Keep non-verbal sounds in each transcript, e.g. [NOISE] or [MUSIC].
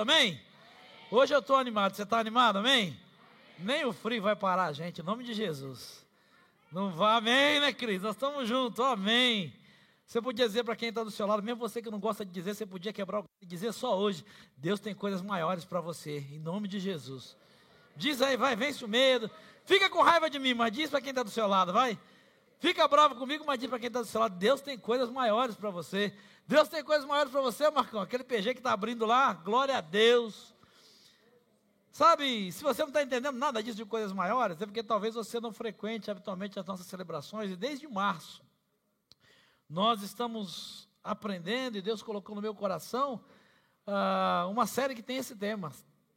amém? Hoje eu estou animado, você está animado, amém? Nem o frio vai parar a gente, em nome de Jesus. Não vai, amém, né, Cris? Nós estamos juntos, amém. Você podia dizer para quem está do seu lado, mesmo você que não gosta de dizer, você podia quebrar o e dizer só hoje: Deus tem coisas maiores para você, em nome de Jesus. Diz aí, vai, vence o medo. Fica com raiva de mim, mas diz para quem está do seu lado, vai. Fica bravo comigo, mas diz para quem está do seu lado: Deus tem coisas maiores para você. Deus tem coisas maiores para você, Marcão. Aquele PG que está abrindo lá, glória a Deus. Sabe, se você não está entendendo nada disso de coisas maiores, é porque talvez você não frequente habitualmente as nossas celebrações, e desde março nós estamos aprendendo, e Deus colocou no meu coração uh, uma série que tem esse tema,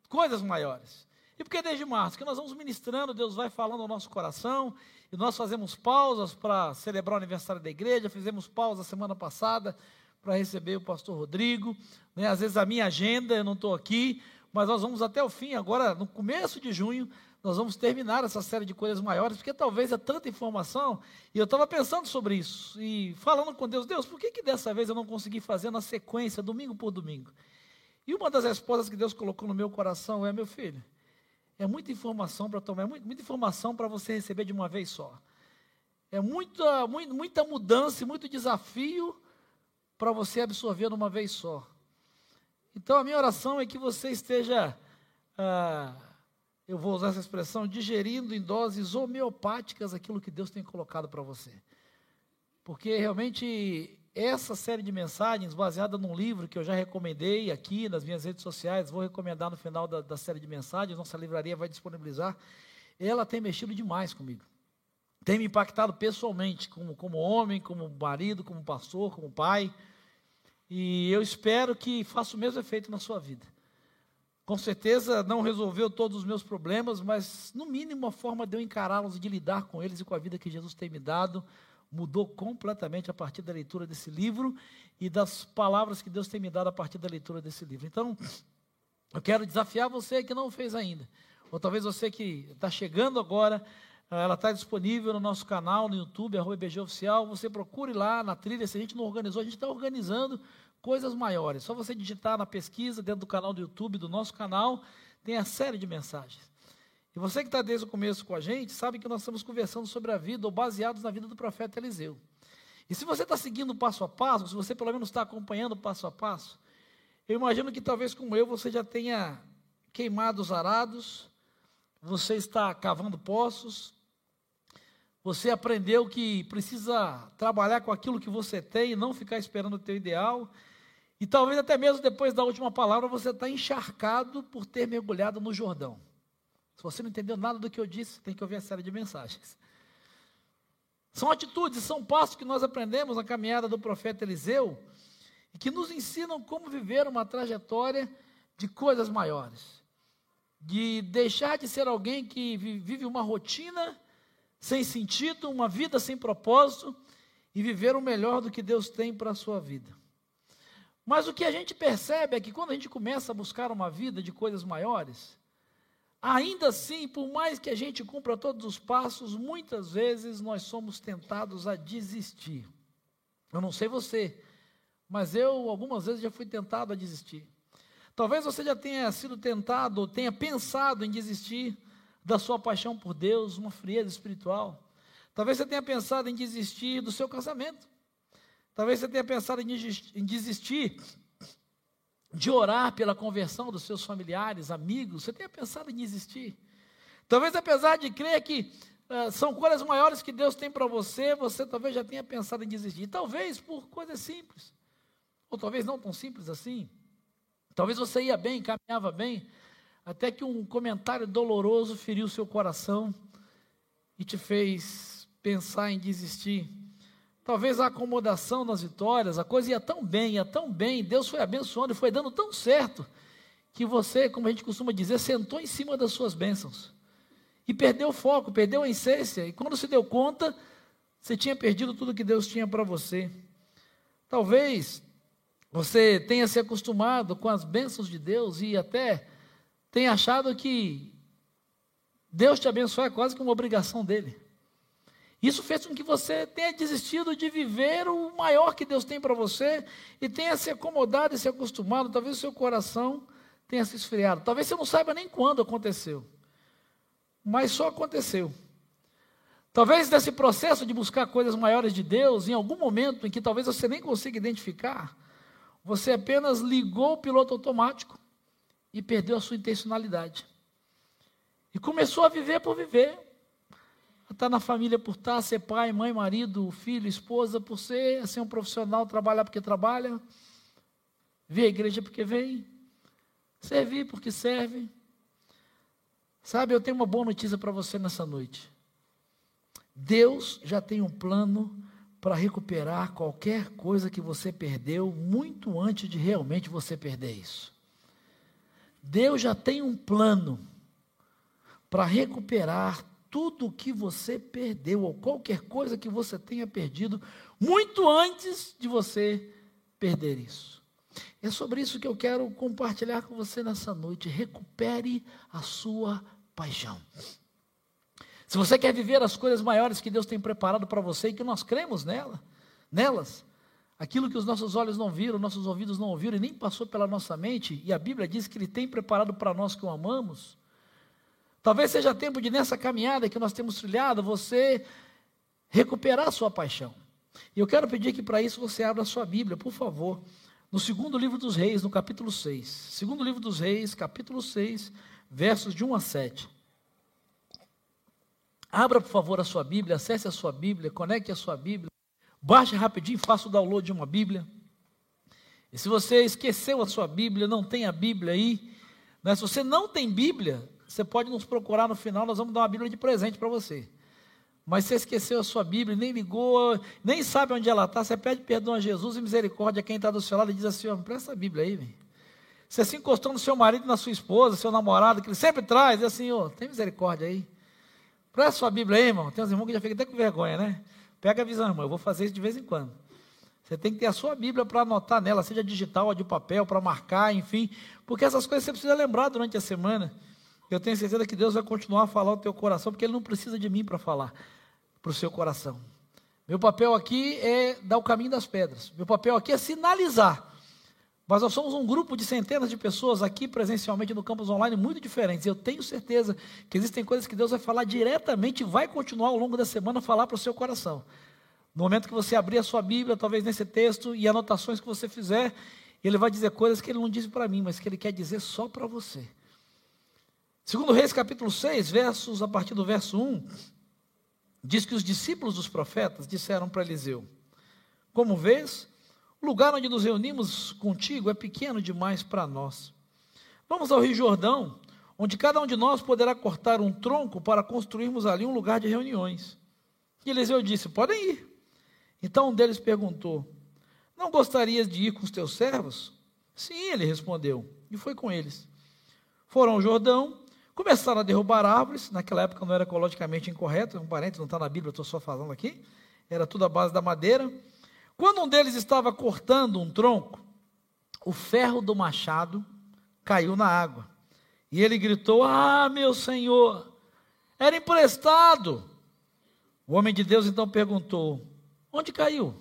coisas maiores. E porque desde março que nós vamos ministrando, Deus vai falando ao nosso coração, e nós fazemos pausas para celebrar o aniversário da igreja, fizemos pausa semana passada para receber o pastor Rodrigo, né? às vezes a minha agenda, eu não estou aqui, mas nós vamos até o fim, agora no começo de junho, nós vamos terminar essa série de coisas maiores, porque talvez é tanta informação, e eu estava pensando sobre isso, e falando com Deus, Deus, por que, que dessa vez eu não consegui fazer na sequência, domingo por domingo? E uma das respostas que Deus colocou no meu coração é, meu filho, é muita informação para tomar, é muita, informação para você receber de uma vez só. É muita, muita mudança e muito desafio para você absorver de uma vez só. Então, a minha oração é que você esteja, ah, eu vou usar essa expressão, digerindo em doses homeopáticas aquilo que Deus tem colocado para você. Porque realmente essa série de mensagens, baseada num livro que eu já recomendei aqui nas minhas redes sociais, vou recomendar no final da, da série de mensagens, nossa livraria vai disponibilizar, ela tem mexido demais comigo. Tem me impactado pessoalmente, como, como homem, como marido, como pastor, como pai. E eu espero que faça o mesmo efeito na sua vida. Com certeza não resolveu todos os meus problemas, mas no mínimo a forma de eu encará-los e de lidar com eles e com a vida que Jesus tem me dado mudou completamente a partir da leitura desse livro e das palavras que Deus tem me dado a partir da leitura desse livro. Então, eu quero desafiar você que não fez ainda, ou talvez você que está chegando agora, ela está disponível no nosso canal no YouTube, arroba IBG Oficial. Você procure lá na trilha. Se a gente não organizou, a gente está organizando coisas maiores. Só você digitar na pesquisa dentro do canal do YouTube, do nosso canal, tem a série de mensagens. E você que está desde o começo com a gente, sabe que nós estamos conversando sobre a vida, ou baseados na vida do profeta Eliseu. E se você está seguindo passo a passo, se você pelo menos está acompanhando passo a passo, eu imagino que talvez como eu, você já tenha queimado os arados, você está cavando poços, você aprendeu que precisa trabalhar com aquilo que você tem e não ficar esperando o teu ideal. E talvez até mesmo depois da última palavra você está encharcado por ter mergulhado no Jordão. Se você não entendeu nada do que eu disse, tem que ouvir a série de mensagens. São atitudes, são passos que nós aprendemos na caminhada do profeta Eliseu e que nos ensinam como viver uma trajetória de coisas maiores. De deixar de ser alguém que vive uma rotina sem sentido, uma vida sem propósito e viver o melhor do que Deus tem para a sua vida. Mas o que a gente percebe é que quando a gente começa a buscar uma vida de coisas maiores, Ainda assim, por mais que a gente cumpra todos os passos, muitas vezes nós somos tentados a desistir. Eu não sei você, mas eu algumas vezes já fui tentado a desistir. Talvez você já tenha sido tentado, ou tenha pensado em desistir da sua paixão por Deus, uma frieza espiritual. Talvez você tenha pensado em desistir do seu casamento. Talvez você tenha pensado em desistir de orar pela conversão dos seus familiares, amigos, você tenha pensado em existir. Talvez, apesar de crer que uh, são coisas maiores que Deus tem para você, você talvez já tenha pensado em desistir. Talvez por coisas simples, ou talvez não tão simples assim. Talvez você ia bem, caminhava bem, até que um comentário doloroso feriu seu coração e te fez pensar em desistir. Talvez a acomodação nas vitórias, a coisa ia tão bem, ia tão bem, Deus foi abençoando e foi dando tão certo, que você, como a gente costuma dizer, sentou em cima das suas bênçãos. E perdeu o foco, perdeu a essência. E quando se deu conta, você tinha perdido tudo que Deus tinha para você. Talvez você tenha se acostumado com as bênçãos de Deus e até tenha achado que Deus te abençoar é quase que uma obrigação dele. Isso fez com que você tenha desistido de viver o maior que Deus tem para você e tenha se acomodado e se acostumado. Talvez o seu coração tenha se esfriado. Talvez você não saiba nem quando aconteceu, mas só aconteceu. Talvez nesse processo de buscar coisas maiores de Deus, em algum momento em que talvez você nem consiga identificar, você apenas ligou o piloto automático e perdeu a sua intencionalidade. E começou a viver por viver. Estar na família por estar, ser pai, mãe, marido, filho, esposa, por ser, ser um profissional, trabalhar porque trabalha, vir à igreja porque vem, servir porque serve. Sabe, eu tenho uma boa notícia para você nessa noite. Deus já tem um plano para recuperar qualquer coisa que você perdeu muito antes de realmente você perder isso. Deus já tem um plano para recuperar tudo o que você perdeu, ou qualquer coisa que você tenha perdido, muito antes de você perder isso. É sobre isso que eu quero compartilhar com você nessa noite. Recupere a sua paixão. Se você quer viver as coisas maiores que Deus tem preparado para você e que nós cremos nela, nelas, aquilo que os nossos olhos não viram, nossos ouvidos não ouviram e nem passou pela nossa mente, e a Bíblia diz que Ele tem preparado para nós que o amamos, Talvez seja tempo de, nessa caminhada que nós temos trilhado, você recuperar a sua paixão. E eu quero pedir que para isso você abra a sua Bíblia, por favor, no segundo livro dos Reis, no capítulo 6. Segundo livro dos Reis, capítulo 6, versos de 1 a 7. Abra, por favor, a sua Bíblia, acesse a sua Bíblia, conecte a sua Bíblia, baixe rapidinho, faça o download de uma Bíblia. E se você esqueceu a sua Bíblia, não tem a Bíblia aí, né? se você não tem Bíblia, você pode nos procurar no final, nós vamos dar uma Bíblia de presente para você. Mas você esqueceu a sua Bíblia, nem ligou, nem sabe onde ela está, você pede perdão a Jesus e misericórdia a quem está do seu lado e diz assim: presta a Bíblia aí, velho. Você se encostou no seu marido, na sua esposa, seu namorado, que ele sempre traz, diz assim: ó, tem misericórdia aí. Presta a sua Bíblia aí, irmão. Tem uns irmãos que já ficam até com vergonha, né? Pega a visão, irmão, eu vou fazer isso de vez em quando. Você tem que ter a sua Bíblia para anotar nela, seja digital ou de papel, para marcar, enfim, porque essas coisas você precisa lembrar durante a semana. Eu tenho certeza que Deus vai continuar a falar o teu coração, porque Ele não precisa de mim para falar para o seu coração. Meu papel aqui é dar o caminho das pedras. Meu papel aqui é sinalizar. Mas nós somos um grupo de centenas de pessoas aqui presencialmente no campus online muito diferentes. Eu tenho certeza que existem coisas que Deus vai falar diretamente e vai continuar ao longo da semana a falar para o seu coração. No momento que você abrir a sua Bíblia, talvez nesse texto e anotações que você fizer, ele vai dizer coisas que ele não disse para mim, mas que ele quer dizer só para você. Segundo Reis capítulo 6, versos a partir do verso 1, diz que os discípulos dos profetas disseram para Eliseu: Como vês, o lugar onde nos reunimos contigo é pequeno demais para nós. Vamos ao Rio Jordão, onde cada um de nós poderá cortar um tronco para construirmos ali um lugar de reuniões. E Eliseu disse: Podem ir. Então um deles perguntou: Não gostarias de ir com os teus servos? Sim, ele respondeu, e foi com eles. Foram ao Jordão Começaram a derrubar árvores, naquela época não era ecologicamente incorreto, um parente, não está na Bíblia, estou só falando aqui, era tudo a base da madeira. Quando um deles estava cortando um tronco, o ferro do machado caiu na água. E ele gritou: Ah, meu senhor, era emprestado. O homem de Deus então perguntou: Onde caiu?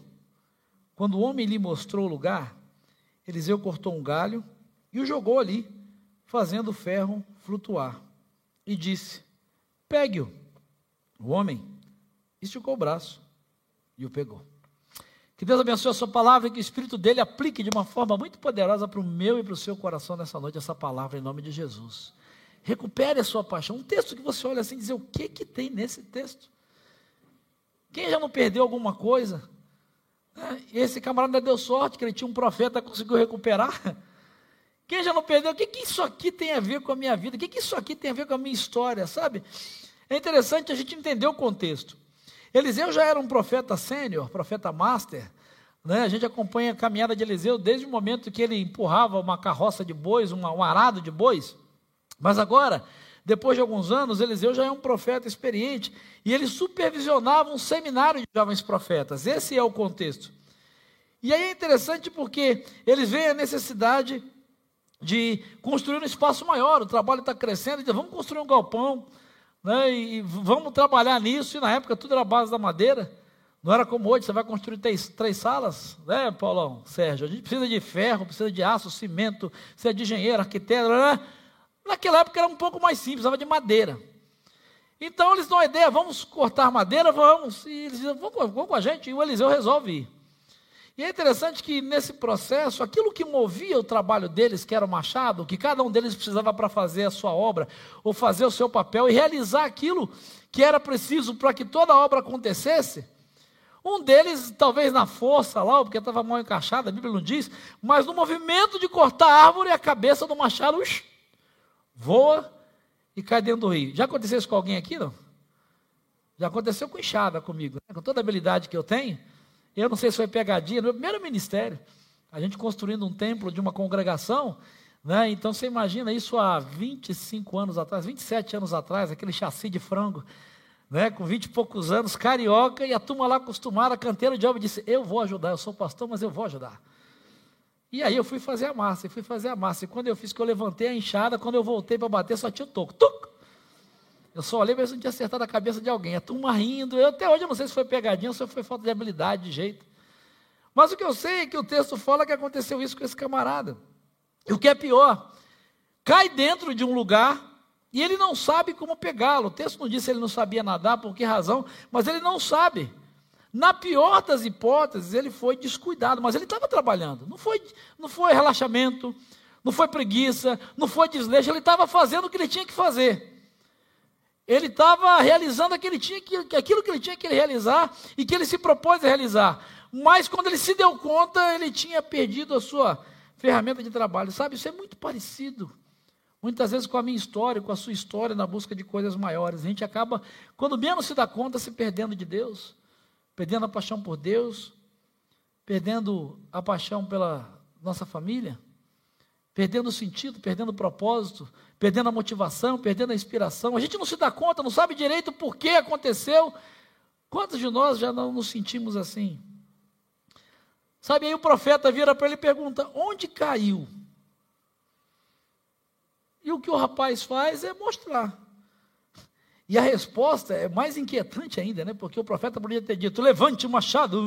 Quando o homem lhe mostrou o lugar, Eliseu cortou um galho e o jogou ali, fazendo o ferro flutuar e disse: Pegue-o. O homem esticou o braço e o pegou. Que Deus abençoe a sua palavra e que o Espírito dele aplique de uma forma muito poderosa para o meu e para o seu coração nessa noite essa palavra em nome de Jesus. Recupere a sua paixão. Um texto que você olha assim e diz: o que, que tem nesse texto? Quem já não perdeu alguma coisa? É, esse camarada deu sorte que ele tinha um profeta que conseguiu recuperar. [LAUGHS] Quem já não perdeu? O que, que isso aqui tem a ver com a minha vida? O que, que isso aqui tem a ver com a minha história? Sabe? É interessante a gente entender o contexto. Eliseu já era um profeta sênior, profeta master. Né? A gente acompanha a caminhada de Eliseu desde o momento que ele empurrava uma carroça de bois, uma, um arado de bois. Mas agora, depois de alguns anos, Eliseu já é um profeta experiente e ele supervisionava um seminário de jovens profetas. Esse é o contexto. E aí é interessante porque eles veem a necessidade de construir um espaço maior, o trabalho está crescendo, então vamos construir um galpão, né, e vamos trabalhar nisso, e na época tudo era base da madeira, Não era como hoje, você vai construir três, três salas, né, Paulão, Sérgio? A gente precisa de ferro, precisa de aço, cimento, precisa de engenheiro, arquiteto. Né? Naquela época era um pouco mais simples, precisava de madeira. Então eles dão a ideia, vamos cortar madeira, vamos. E eles dizem, vamos, vamos com a gente, e o Eliseu resolve ir. E é interessante que nesse processo, aquilo que movia o trabalho deles, que era o machado, que cada um deles precisava para fazer a sua obra, ou fazer o seu papel, e realizar aquilo que era preciso para que toda a obra acontecesse, um deles, talvez na força lá, porque estava mal encaixado, a Bíblia não diz, mas no movimento de cortar a árvore, a cabeça do machado voa e cai dentro do rio. Já aconteceu isso com alguém aqui, não? Já aconteceu com enxada comigo, né? com toda a habilidade que eu tenho. Eu não sei se foi pegadinha, no meu primeiro ministério, a gente construindo um templo de uma congregação, né? Então você imagina isso há 25 anos atrás, 27 anos atrás, aquele chassi de frango, né? com 20 e poucos anos, carioca, e a turma lá acostumada, canteiro de obra, disse: Eu vou ajudar, eu sou pastor, mas eu vou ajudar. E aí eu fui fazer a massa, e fui fazer a massa. E quando eu fiz que eu levantei a enxada, quando eu voltei para bater, só tinha o toco. Tuc! Eu só olhei, mas não tinha acertado a cabeça de alguém. A turma rindo. Eu até hoje eu não sei se foi pegadinha ou se foi falta de habilidade, de jeito. Mas o que eu sei é que o texto fala que aconteceu isso com esse camarada. E o que é pior, cai dentro de um lugar e ele não sabe como pegá-lo. O texto não diz se ele não sabia nadar, por que razão, mas ele não sabe. Na pior das hipóteses, ele foi descuidado, mas ele estava trabalhando. Não foi, não foi relaxamento, não foi preguiça, não foi desleixo, ele estava fazendo o que ele tinha que fazer. Ele estava realizando aquilo que, aquilo que ele tinha que realizar e que ele se propôs a realizar. Mas quando ele se deu conta, ele tinha perdido a sua ferramenta de trabalho. Sabe, isso é muito parecido. Muitas vezes com a minha história, com a sua história, na busca de coisas maiores. A gente acaba, quando menos se dá conta, se perdendo de Deus perdendo a paixão por Deus, perdendo a paixão pela nossa família, perdendo o sentido, perdendo o propósito, perdendo a motivação, perdendo a inspiração. A gente não se dá conta, não sabe direito por que aconteceu. Quantos de nós já não nos sentimos assim? Sabe, aí o profeta vira para ele e pergunta: onde caiu? E o que o rapaz faz é mostrar. E a resposta é mais inquietante ainda, né? Porque o profeta podia ter dito: levante o machado.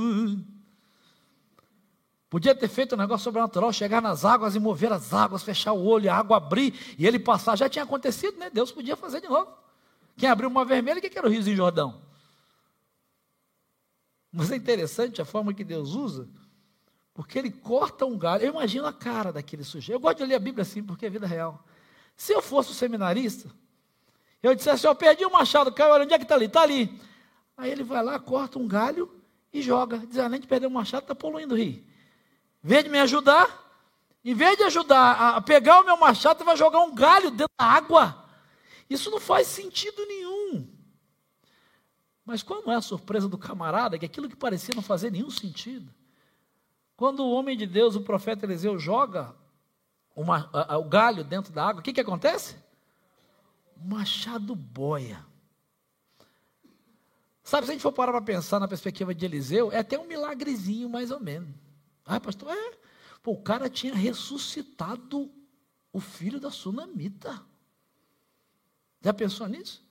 Podia ter feito um negócio sobrenatural, chegar nas águas e mover as águas, fechar o olho, a água abrir e ele passar. Já tinha acontecido, né? Deus podia fazer de novo. Quem abriu uma vermelha, o que era o rio Jordão? Mas é interessante a forma que Deus usa, porque ele corta um galho. Eu imagino a cara daquele sujeito. Eu gosto de ler a Bíblia assim, porque é vida real. Se eu fosse um seminarista, eu disse assim: Eu perdi o machado, caiu, olha onde é que está ali? Está ali. Aí ele vai lá, corta um galho e joga. Diz: Além de perder o machado, está poluindo o rio. Em vez de me ajudar, em vez de ajudar a pegar o meu machado, vai jogar um galho dentro da água. Isso não faz sentido nenhum. Mas qual é a surpresa do camarada, que aquilo que parecia não fazer nenhum sentido, quando o homem de Deus, o profeta Eliseu, joga uma, a, a, o galho dentro da água, o que, que acontece? machado boia. Sabe, se a gente for parar para pensar na perspectiva de Eliseu, é até um milagrezinho, mais ou menos. Ah, pastor, é. Pô, o cara tinha ressuscitado o filho da sunamita. Já pensou nisso?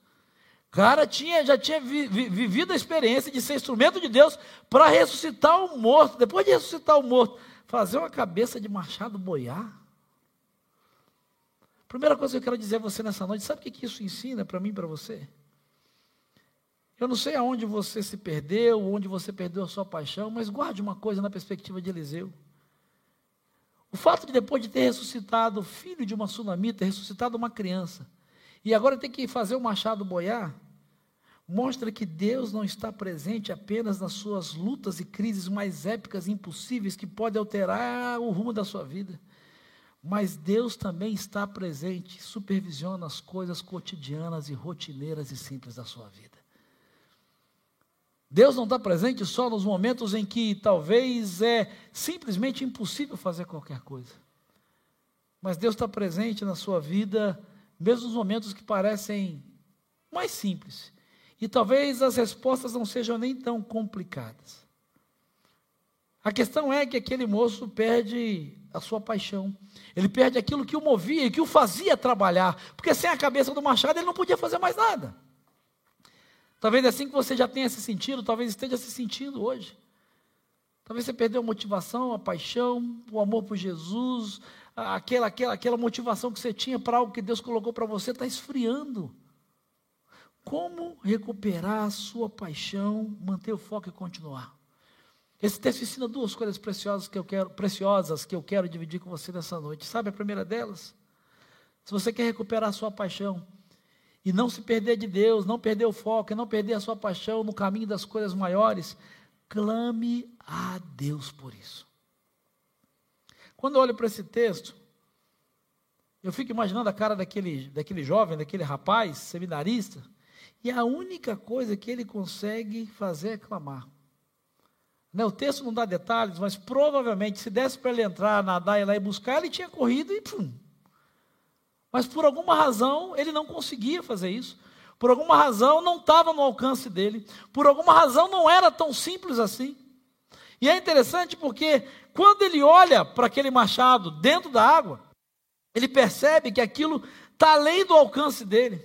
Cara tinha, já tinha vi, vi, vivido a experiência de ser instrumento de Deus para ressuscitar o morto. Depois de ressuscitar o morto, fazer uma cabeça de machado boiar. Primeira coisa que eu quero dizer a você nessa noite, sabe o que isso ensina para mim e para você? Eu não sei aonde você se perdeu, onde você perdeu a sua paixão, mas guarde uma coisa na perspectiva de Eliseu. O fato de depois de ter ressuscitado o filho de uma sunamita, ressuscitado uma criança, e agora ter que fazer o machado boiar, mostra que Deus não está presente apenas nas suas lutas e crises mais épicas e impossíveis que podem alterar o rumo da sua vida. Mas Deus também está presente, supervisiona as coisas cotidianas e rotineiras e simples da sua vida. Deus não está presente só nos momentos em que talvez é simplesmente impossível fazer qualquer coisa. Mas Deus está presente na sua vida, mesmo nos momentos que parecem mais simples. E talvez as respostas não sejam nem tão complicadas. A questão é que aquele moço perde a sua paixão. Ele perde aquilo que o movia e que o fazia trabalhar. Porque sem a cabeça do machado ele não podia fazer mais nada. Talvez é assim que você já tenha se sentido, talvez esteja se sentindo hoje. Talvez você perdeu a motivação, a paixão, o amor por Jesus, aquela, aquela, aquela motivação que você tinha para algo que Deus colocou para você está esfriando. Como recuperar a sua paixão, manter o foco e continuar? Esse texto ensina duas coisas preciosas que eu quero, preciosas que eu quero dividir com você nessa noite. Sabe a primeira delas? Se você quer recuperar a sua paixão e não se perder de Deus, não perder o foco, não perder a sua paixão no caminho das coisas maiores, clame a Deus por isso. Quando eu olho para esse texto, eu fico imaginando a cara daquele, daquele jovem, daquele rapaz, seminarista, e a única coisa que ele consegue fazer é clamar. Né, o texto não dá detalhes, mas provavelmente, se desse para ele entrar, nadar e lá e buscar, ele tinha corrido e pum. Mas por alguma razão ele não conseguia fazer isso. Por alguma razão não estava no alcance dele. Por alguma razão não era tão simples assim. E é interessante porque quando ele olha para aquele machado dentro da água, ele percebe que aquilo está além do alcance dele.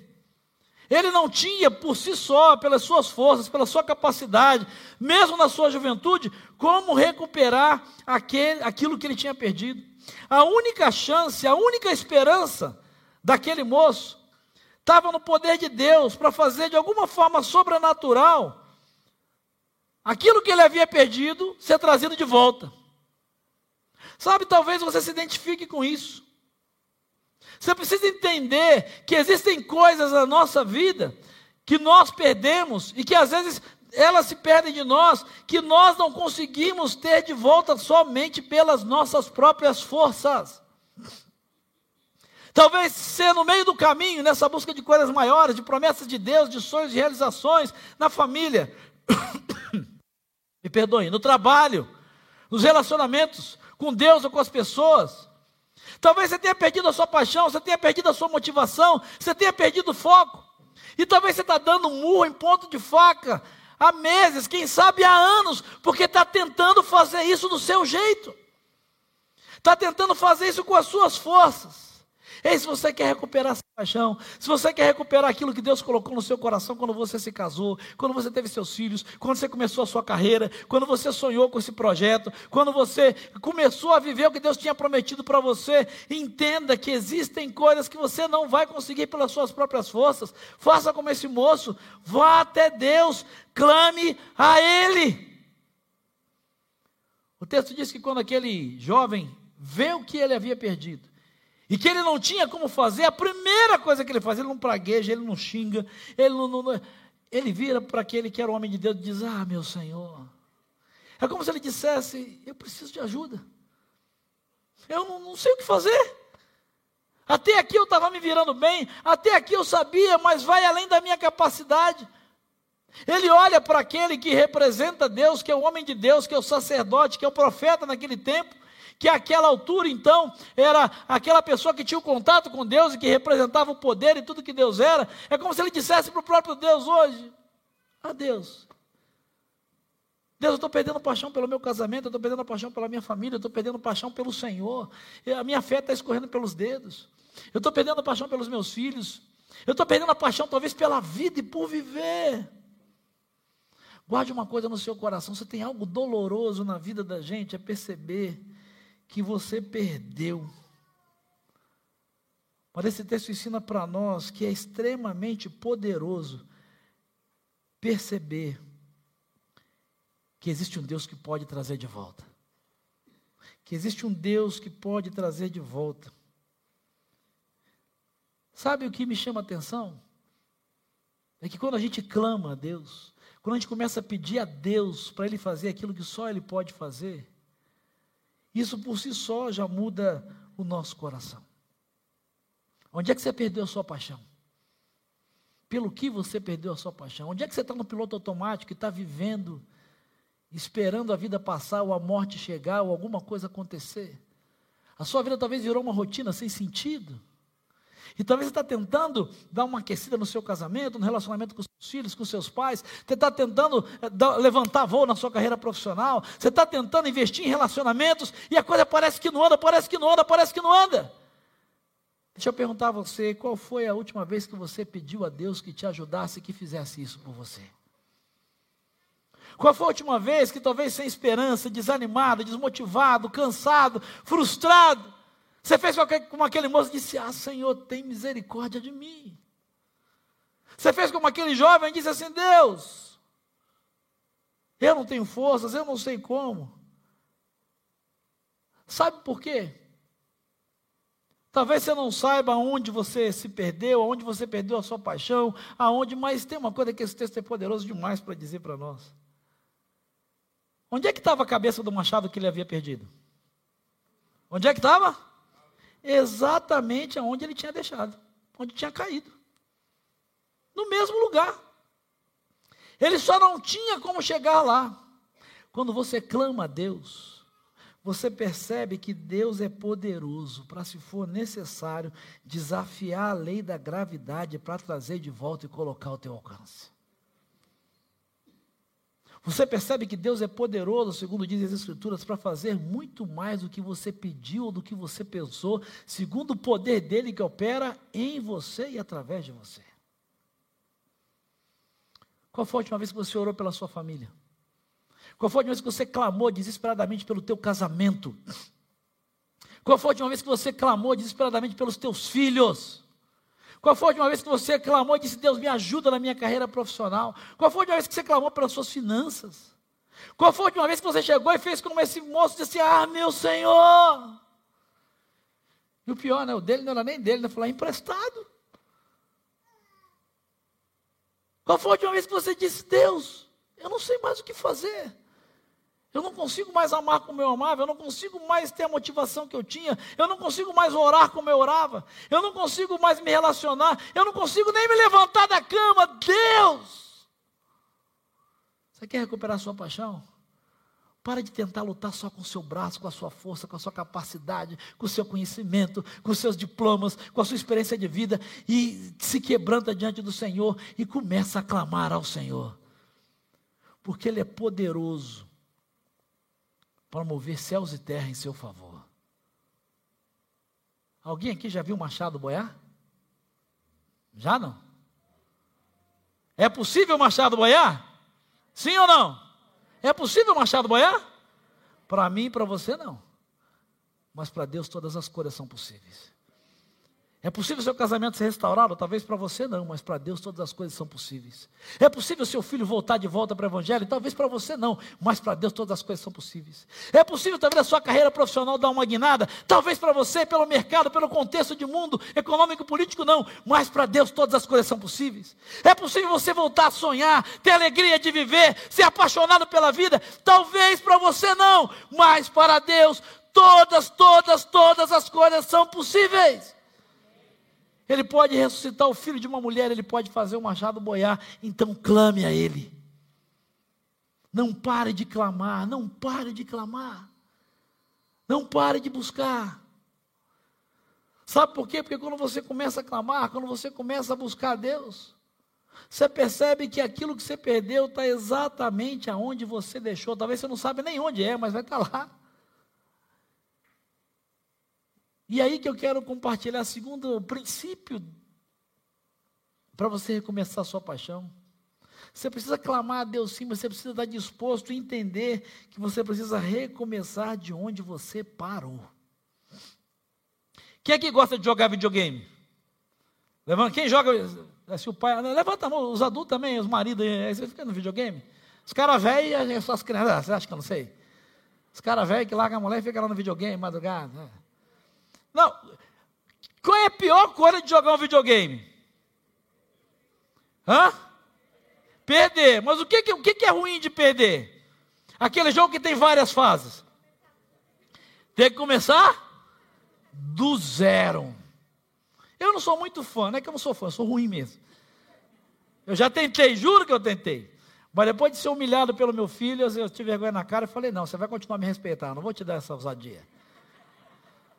Ele não tinha por si só, pelas suas forças, pela sua capacidade, mesmo na sua juventude, como recuperar aquele, aquilo que ele tinha perdido. A única chance, a única esperança daquele moço estava no poder de Deus para fazer de alguma forma sobrenatural aquilo que ele havia perdido ser trazido de volta. Sabe, talvez você se identifique com isso. Você precisa entender que existem coisas na nossa vida que nós perdemos e que às vezes elas se perdem de nós, que nós não conseguimos ter de volta somente pelas nossas próprias forças. Talvez ser no meio do caminho, nessa busca de coisas maiores, de promessas de Deus, de sonhos, de realizações, na família, [COUGHS] me perdoe, no trabalho, nos relacionamentos com Deus ou com as pessoas. Talvez você tenha perdido a sua paixão, você tenha perdido a sua motivação, você tenha perdido o foco. E talvez você está dando um murro em ponto de faca há meses, quem sabe há anos, porque está tentando fazer isso do seu jeito. Está tentando fazer isso com as suas forças. Ei, se você quer recuperar essa paixão, se você quer recuperar aquilo que Deus colocou no seu coração quando você se casou, quando você teve seus filhos, quando você começou a sua carreira, quando você sonhou com esse projeto, quando você começou a viver o que Deus tinha prometido para você, entenda que existem coisas que você não vai conseguir pelas suas próprias forças. Faça como esse moço, vá até Deus, clame a Ele. O texto diz que quando aquele jovem vê o que ele havia perdido, e que ele não tinha como fazer, a primeira coisa que ele faz, ele não pragueja, ele não xinga, ele não. não ele vira para aquele que era o homem de Deus e diz: Ah, meu Senhor. É como se ele dissesse: Eu preciso de ajuda. Eu não, não sei o que fazer. Até aqui eu estava me virando bem, até aqui eu sabia, mas vai além da minha capacidade. Ele olha para aquele que representa Deus, que é o homem de Deus, que é o sacerdote, que é o profeta naquele tempo, que àquela altura, então, era aquela pessoa que tinha o contato com Deus e que representava o poder e tudo que Deus era. É como se ele dissesse para o próprio Deus hoje: Adeus. Deus, eu estou perdendo paixão pelo meu casamento, eu estou perdendo paixão pela minha família, eu estou perdendo paixão pelo Senhor. A minha fé está escorrendo pelos dedos. Eu estou perdendo paixão pelos meus filhos. Eu estou perdendo a paixão, talvez, pela vida e por viver. Guarde uma coisa no seu coração: se tem algo doloroso na vida da gente, é perceber que você perdeu. Mas esse texto ensina para nós que é extremamente poderoso perceber que existe um Deus que pode trazer de volta. Que existe um Deus que pode trazer de volta. Sabe o que me chama a atenção? É que quando a gente clama a Deus, quando a gente começa a pedir a Deus para Ele fazer aquilo que só Ele pode fazer, isso por si só já muda o nosso coração. Onde é que você perdeu a sua paixão? Pelo que você perdeu a sua paixão? Onde é que você está no piloto automático e está vivendo, esperando a vida passar, ou a morte chegar, ou alguma coisa acontecer? A sua vida talvez virou uma rotina sem sentido. E talvez você está tentando dar uma aquecida no seu casamento, no relacionamento com seus filhos, com seus pais. Você está tentando eh, levantar voo na sua carreira profissional. Você está tentando investir em relacionamentos e a coisa parece que não anda, parece que não anda, parece que não anda. Deixa Deixa eu perguntar a você, qual foi a última vez que você pediu a Deus que te ajudasse e que fizesse isso por você? Qual foi a última vez que talvez sem esperança, desanimado, desmotivado, cansado, frustrado, você fez como aquele moço e disse: Ah, Senhor, tem misericórdia de mim. Você fez como aquele jovem e disse assim: Deus, eu não tenho forças, eu não sei como. Sabe por quê? Talvez você não saiba aonde você se perdeu, aonde você perdeu a sua paixão, aonde, mas tem uma coisa que esse texto é poderoso demais para dizer para nós. Onde é que estava a cabeça do machado que ele havia perdido? Onde é que estava? Exatamente aonde ele tinha deixado, onde tinha caído. No mesmo lugar. Ele só não tinha como chegar lá. Quando você clama a Deus, você percebe que Deus é poderoso para, se for necessário, desafiar a lei da gravidade para trazer de volta e colocar ao teu alcance. Você percebe que Deus é poderoso, segundo dizem as Escrituras, para fazer muito mais do que você pediu ou do que você pensou, segundo o poder dele que opera em você e através de você. Qual foi a última vez que você orou pela sua família? Qual foi a última vez que você clamou desesperadamente pelo teu casamento? Qual foi a última vez que você clamou desesperadamente pelos teus filhos? Qual foi a última vez que você clamou e disse: Deus, me ajuda na minha carreira profissional? Qual foi a última vez que você clamou pelas suas finanças? Qual foi a última vez que você chegou e fez como esse moço disse: Ah, meu Senhor! E o pior, né? O dele não era nem dele, ele falou: é emprestado. Qual foi a última vez que você disse: Deus, eu não sei mais o que fazer? Eu não consigo mais amar como eu amava, eu não consigo mais ter a motivação que eu tinha, eu não consigo mais orar como eu orava, eu não consigo mais me relacionar, eu não consigo nem me levantar da cama. Deus! Você quer recuperar sua paixão? Para de tentar lutar só com o seu braço, com a sua força, com a sua capacidade, com o seu conhecimento, com os seus diplomas, com a sua experiência de vida e se quebranta diante do Senhor e começa a clamar ao Senhor. Porque Ele é poderoso para mover céus e terra em seu favor. Alguém aqui já viu Machado boiar? Já não? É possível Machado boiar? Sim ou não? É possível Machado boiar? Para mim e para você não. Mas para Deus todas as coisas são possíveis. É possível seu casamento ser restaurado? Talvez para você não, mas para Deus todas as coisas são possíveis. É possível seu filho voltar de volta para o Evangelho? Talvez para você não, mas para Deus todas as coisas são possíveis. É possível talvez a sua carreira profissional dar uma guinada? Talvez para você, pelo mercado, pelo contexto de mundo econômico político, não, mas para Deus todas as coisas são possíveis. É possível você voltar a sonhar, ter alegria de viver, ser apaixonado pela vida? Talvez para você não, mas para Deus todas, todas, todas as coisas são possíveis. Ele pode ressuscitar o filho de uma mulher, ele pode fazer o machado boiar, então clame a ele. Não pare de clamar, não pare de clamar. Não pare de buscar. Sabe por quê? Porque quando você começa a clamar, quando você começa a buscar a Deus, você percebe que aquilo que você perdeu está exatamente aonde você deixou. Talvez você não sabe nem onde é, mas vai estar lá. E aí que eu quero compartilhar segundo princípio para você recomeçar a sua paixão. Você precisa clamar a Deus sim, mas você precisa estar disposto a entender que você precisa recomeçar de onde você parou. Quem é que gosta de jogar videogame? Levanta, quem joga? É, se o pai, levanta a mão, os adultos também, os maridos, aí você fica no videogame. Os caras velhos, as crianças, você acha que eu não sei? Os caras velhos que largam a mulher e ficam lá no videogame, madrugada. Não. Qual é a pior coisa de jogar um videogame? Hã? Perder. Mas o que, o que é ruim de perder? Aquele jogo que tem várias fases. Tem que começar do zero. Eu não sou muito fã, não é que eu não sou fã, eu sou ruim mesmo. Eu já tentei, juro que eu tentei. Mas depois de ser humilhado pelo meu filho, eu tive vergonha na cara e falei: não, você vai continuar me respeitar, não vou te dar essa ousadia.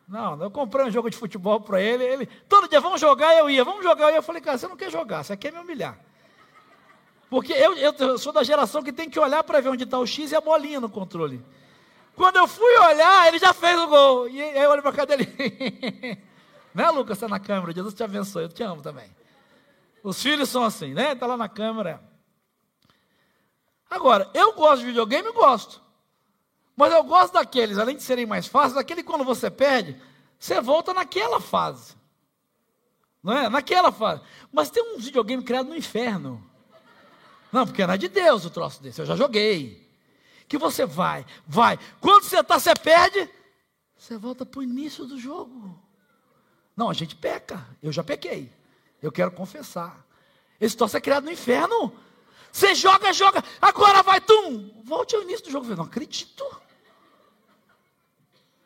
Não, eu comprei um jogo de futebol para ele, ele, todo dia, vamos jogar, eu ia, vamos jogar, eu ia. Eu falei, cara, você não quer jogar, você quer me humilhar. Porque eu, eu sou da geração que tem que olhar para ver onde está o X e a bolinha no controle. Quando eu fui olhar, ele já fez o gol. E aí eu olho para cá dele. [LAUGHS] Né, Lucas? Está na câmera. Jesus te abençoe. Eu te amo também. Os filhos são assim, né? Está lá na câmera. Agora, eu gosto de videogame, gosto. Mas eu gosto daqueles, além de serem mais fáceis, daquele quando você perde, você volta naquela fase. Não é? Naquela fase. Mas tem um videogame criado no inferno. Não, porque não é de Deus o troço desse. Eu já joguei. Que você vai, vai. Quando você está, você perde, você volta para o início do jogo. Não, a gente peca. Eu já pequei. Eu quero confessar. Esse troço é criado no inferno. Você joga, joga. Agora vai, tum. Volte ao início do jogo. Eu não acredito.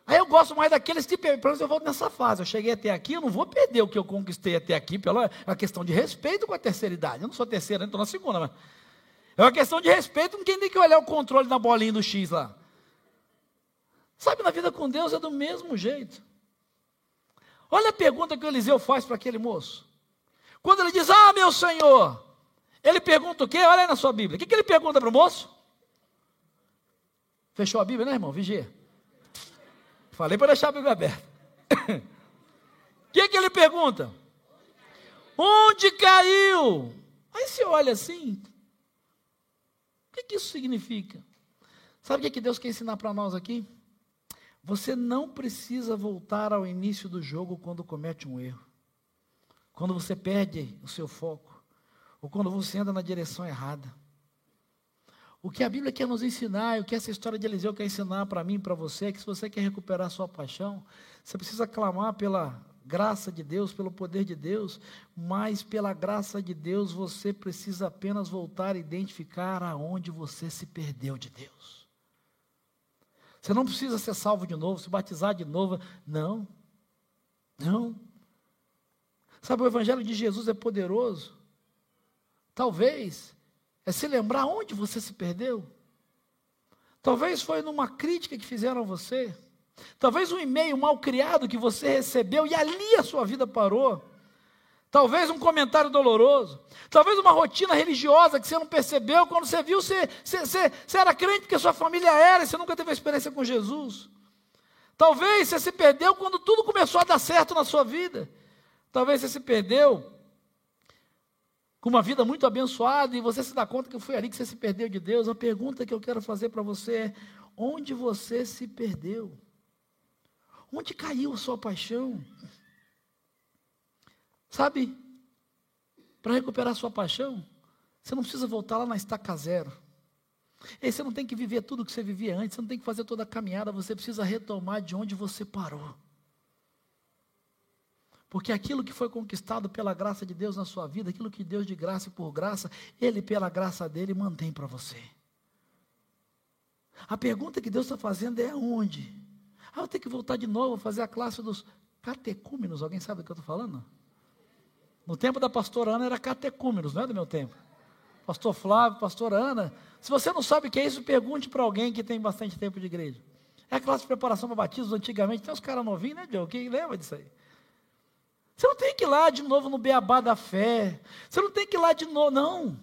Aí eu gosto mais daqueles que, pelo menos eu volto nessa fase. Eu cheguei até aqui, eu não vou perder o que eu conquistei até aqui pela questão de respeito com a terceira idade. Eu não sou terceira, estou na segunda, mas é uma questão de respeito com quem tem que olhar o controle na bolinha do X lá. Sabe, na vida com Deus é do mesmo jeito. Olha a pergunta que o Eliseu faz para aquele moço. Quando ele diz, ah, meu senhor, ele pergunta o quê? Olha aí na sua Bíblia. O que, que ele pergunta para o moço? Fechou a Bíblia, né, irmão? Vigia. Falei para deixar a Bíblia aberta. O [COUGHS] que, que ele pergunta? Onde caiu? Aí você olha assim. O que, que isso significa? Sabe o que, que Deus quer ensinar para nós aqui? Você não precisa voltar ao início do jogo quando comete um erro. Quando você perde o seu foco. Ou quando você anda na direção errada. O que a Bíblia quer nos ensinar, o que essa história de Eliseu quer ensinar para mim para você, é que se você quer recuperar sua paixão, você precisa clamar pela graça de Deus, pelo poder de Deus, mas pela graça de Deus você precisa apenas voltar a identificar aonde você se perdeu de Deus. Você não precisa ser salvo de novo, se batizar de novo, não. Não. Sabe, o Evangelho de Jesus é poderoso. Talvez é se lembrar onde você se perdeu. Talvez foi numa crítica que fizeram a você. Talvez um e-mail mal criado que você recebeu e ali a sua vida parou. Talvez um comentário doloroso. Talvez uma rotina religiosa que você não percebeu. Quando você viu, você, você, você, você era crente porque sua família era e você nunca teve experiência com Jesus. Talvez você se perdeu quando tudo começou a dar certo na sua vida. Talvez você se perdeu com uma vida muito abençoada e você se dá conta que foi ali que você se perdeu de Deus, a pergunta que eu quero fazer para você é: onde você se perdeu? Onde caiu a sua paixão? Sabe, para recuperar a sua paixão, você não precisa voltar lá na estaca zero. E você não tem que viver tudo que você vivia antes, você não tem que fazer toda a caminhada, você precisa retomar de onde você parou. Porque aquilo que foi conquistado pela graça de Deus na sua vida, aquilo que Deus de graça e por graça, Ele, pela graça dele, mantém para você. A pergunta que Deus está fazendo é aonde? Ah, eu tenho que voltar de novo fazer a classe dos catecúmenos. Alguém sabe do que eu estou falando? No tempo da pastora Ana era catecúmenos, não é do meu tempo. Pastor Flávio, pastora Ana. Se você não sabe o que é isso, pergunte para alguém que tem bastante tempo de igreja. É a classe de preparação para batismo antigamente. Tem uns caras novinhos, né, Joe? Quem lembra disso aí? Você não tem que ir lá de novo no beabá da fé. Você não tem que ir lá de novo, não.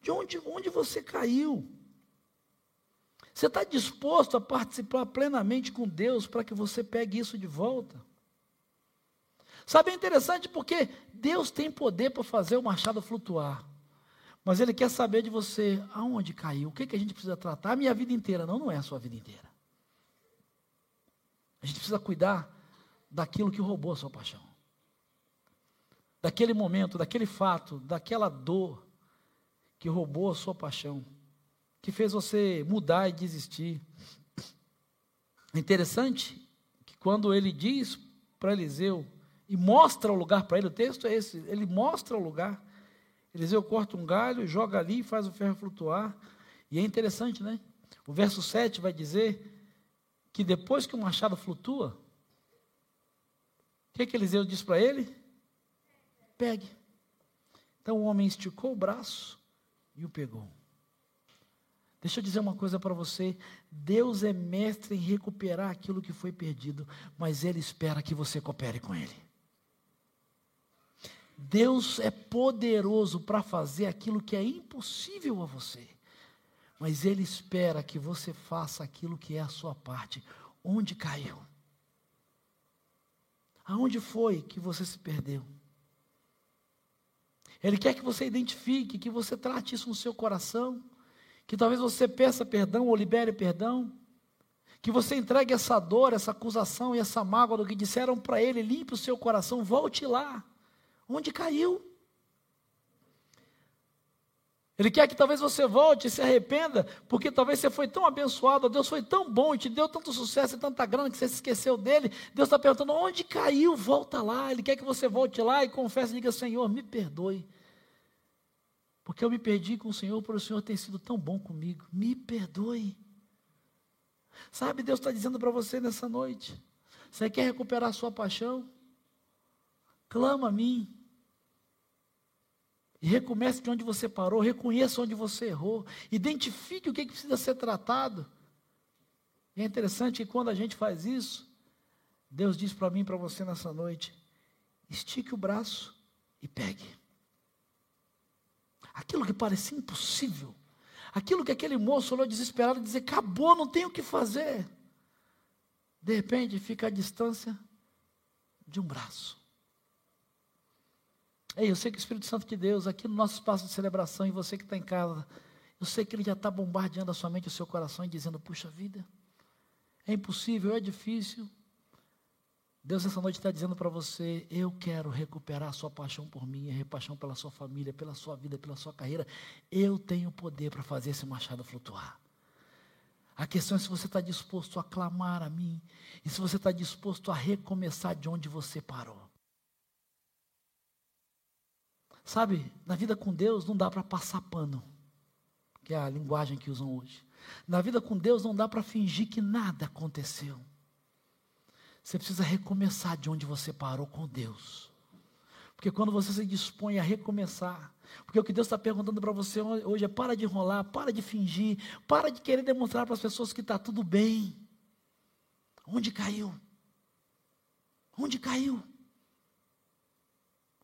De onde, onde você caiu? Você está disposto a participar plenamente com Deus para que você pegue isso de volta? Sabe, é interessante porque Deus tem poder para fazer o machado flutuar. Mas Ele quer saber de você aonde caiu, o que, que a gente precisa tratar. A minha vida inteira, não, não é a sua vida inteira. A gente precisa cuidar daquilo que roubou a sua paixão. Daquele momento, daquele fato, daquela dor que roubou a sua paixão, que fez você mudar e desistir. É interessante que quando ele diz para Eliseu e mostra o lugar para ele, o texto é esse, ele mostra o lugar. Eliseu corta um galho, joga ali e faz o ferro flutuar. E é interessante, né? O verso 7 vai dizer que depois que o machado flutua, que, que Eliseu disse para ele? Pegue. Então o homem esticou o braço e o pegou. Deixa eu dizer uma coisa para você: Deus é mestre em recuperar aquilo que foi perdido, mas Ele espera que você coopere com Ele. Deus é poderoso para fazer aquilo que é impossível a você, mas Ele espera que você faça aquilo que é a sua parte. Onde caiu? Aonde foi que você se perdeu? Ele quer que você identifique, que você trate isso no seu coração, que talvez você peça perdão ou libere perdão, que você entregue essa dor, essa acusação e essa mágoa do que disseram para ele, limpe o seu coração, volte lá, onde caiu. Ele quer que talvez você volte e se arrependa, porque talvez você foi tão abençoado, Deus foi tão bom e te deu tanto sucesso e tanta grana que você se esqueceu dele. Deus está perguntando: onde caiu? Volta lá. Ele quer que você volte lá e confesse e diga: Senhor, me perdoe. Porque eu me perdi com o Senhor, por o Senhor ter sido tão bom comigo. Me perdoe. Sabe, Deus está dizendo para você nessa noite: você quer recuperar a sua paixão? Clama a mim. Recomece de onde você parou, reconheça onde você errou, identifique o que, precisa ser tratado. E é interessante que quando a gente faz isso, Deus diz para mim e para você nessa noite: estique o braço e pegue. Aquilo que parecia impossível, aquilo que aquele moço olhou desesperado e dizia: acabou, não tenho o que fazer. De repente fica a distância de um braço. Ei, eu sei que o Espírito Santo de Deus, aqui no nosso espaço de celebração, e você que está em casa, eu sei que Ele já está bombardeando a sua mente o seu coração e dizendo: puxa vida, é impossível, é difícil. Deus essa noite está dizendo para você: eu quero recuperar a sua paixão por mim, a paixão pela sua família, pela sua vida, pela sua carreira. Eu tenho poder para fazer esse machado flutuar. A questão é se você está disposto a clamar a mim e se você está disposto a recomeçar de onde você parou. Sabe, na vida com Deus não dá para passar pano, que é a linguagem que usam hoje. Na vida com Deus não dá para fingir que nada aconteceu. Você precisa recomeçar de onde você parou com Deus. Porque quando você se dispõe a recomeçar, porque o que Deus está perguntando para você hoje é para de enrolar, para de fingir, para de querer demonstrar para as pessoas que está tudo bem. Onde caiu? Onde caiu?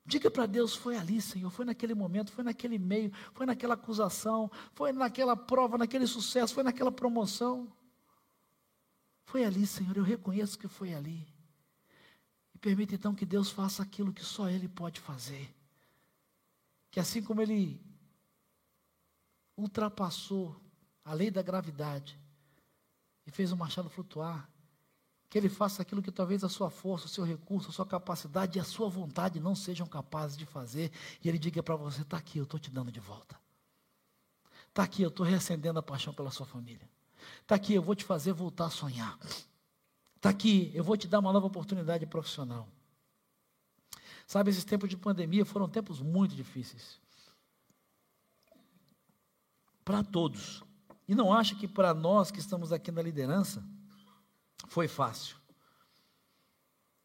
Diga para Deus: foi ali, Senhor, foi naquele momento, foi naquele meio, foi naquela acusação, foi naquela prova, naquele sucesso, foi naquela promoção. Foi ali, Senhor, eu reconheço que foi ali. E permita então que Deus faça aquilo que só Ele pode fazer. Que assim como Ele ultrapassou a lei da gravidade e fez o machado flutuar, que Ele faça aquilo que talvez a sua força, o seu recurso, a sua capacidade e a sua vontade não sejam capazes de fazer. E Ele diga para você: está aqui, eu estou te dando de volta. Está aqui, eu estou reacendendo a paixão pela sua família. Está aqui, eu vou te fazer voltar a sonhar. Está aqui, eu vou te dar uma nova oportunidade profissional. Sabe, esses tempos de pandemia foram tempos muito difíceis. Para todos. E não acho que para nós que estamos aqui na liderança, foi fácil.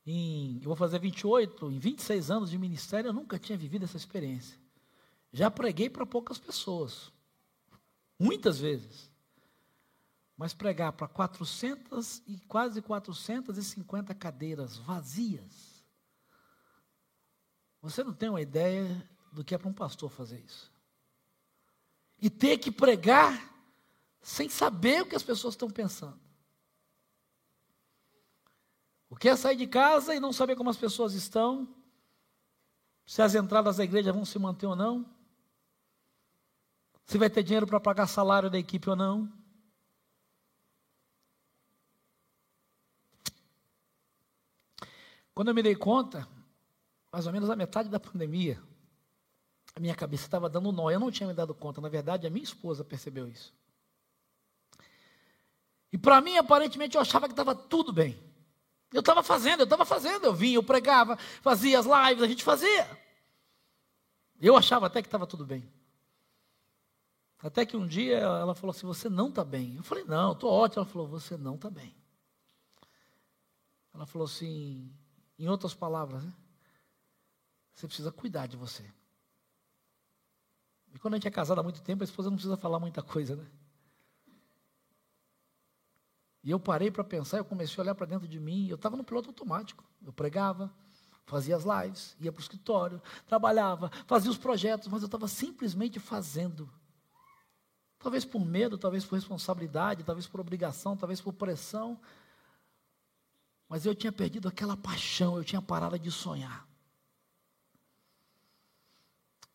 Em, eu vou fazer 28, em 26 anos de ministério, eu nunca tinha vivido essa experiência. Já preguei para poucas pessoas, muitas vezes. Mas pregar para 400 e quase 450 cadeiras vazias. Você não tem uma ideia do que é para um pastor fazer isso. E ter que pregar sem saber o que as pessoas estão pensando. O que é sair de casa e não saber como as pessoas estão? Se as entradas da igreja vão se manter ou não? Se vai ter dinheiro para pagar salário da equipe ou não? Quando eu me dei conta, mais ou menos a metade da pandemia, a minha cabeça estava dando nó. Eu não tinha me dado conta. Na verdade, a minha esposa percebeu isso. E para mim, aparentemente, eu achava que estava tudo bem. Eu estava fazendo, eu estava fazendo, eu vinha, eu pregava, fazia as lives, a gente fazia. Eu achava até que estava tudo bem. Até que um dia ela falou assim: Você não está bem. Eu falei: Não, estou ótimo. Ela falou: Você não está bem. Ela falou assim, em outras palavras, né? Você precisa cuidar de você. E quando a gente é casado há muito tempo, a esposa não precisa falar muita coisa, né? E eu parei para pensar, eu comecei a olhar para dentro de mim, eu estava no piloto automático. Eu pregava, fazia as lives, ia para o escritório, trabalhava, fazia os projetos, mas eu estava simplesmente fazendo. Talvez por medo, talvez por responsabilidade, talvez por obrigação, talvez por pressão. Mas eu tinha perdido aquela paixão, eu tinha parado de sonhar.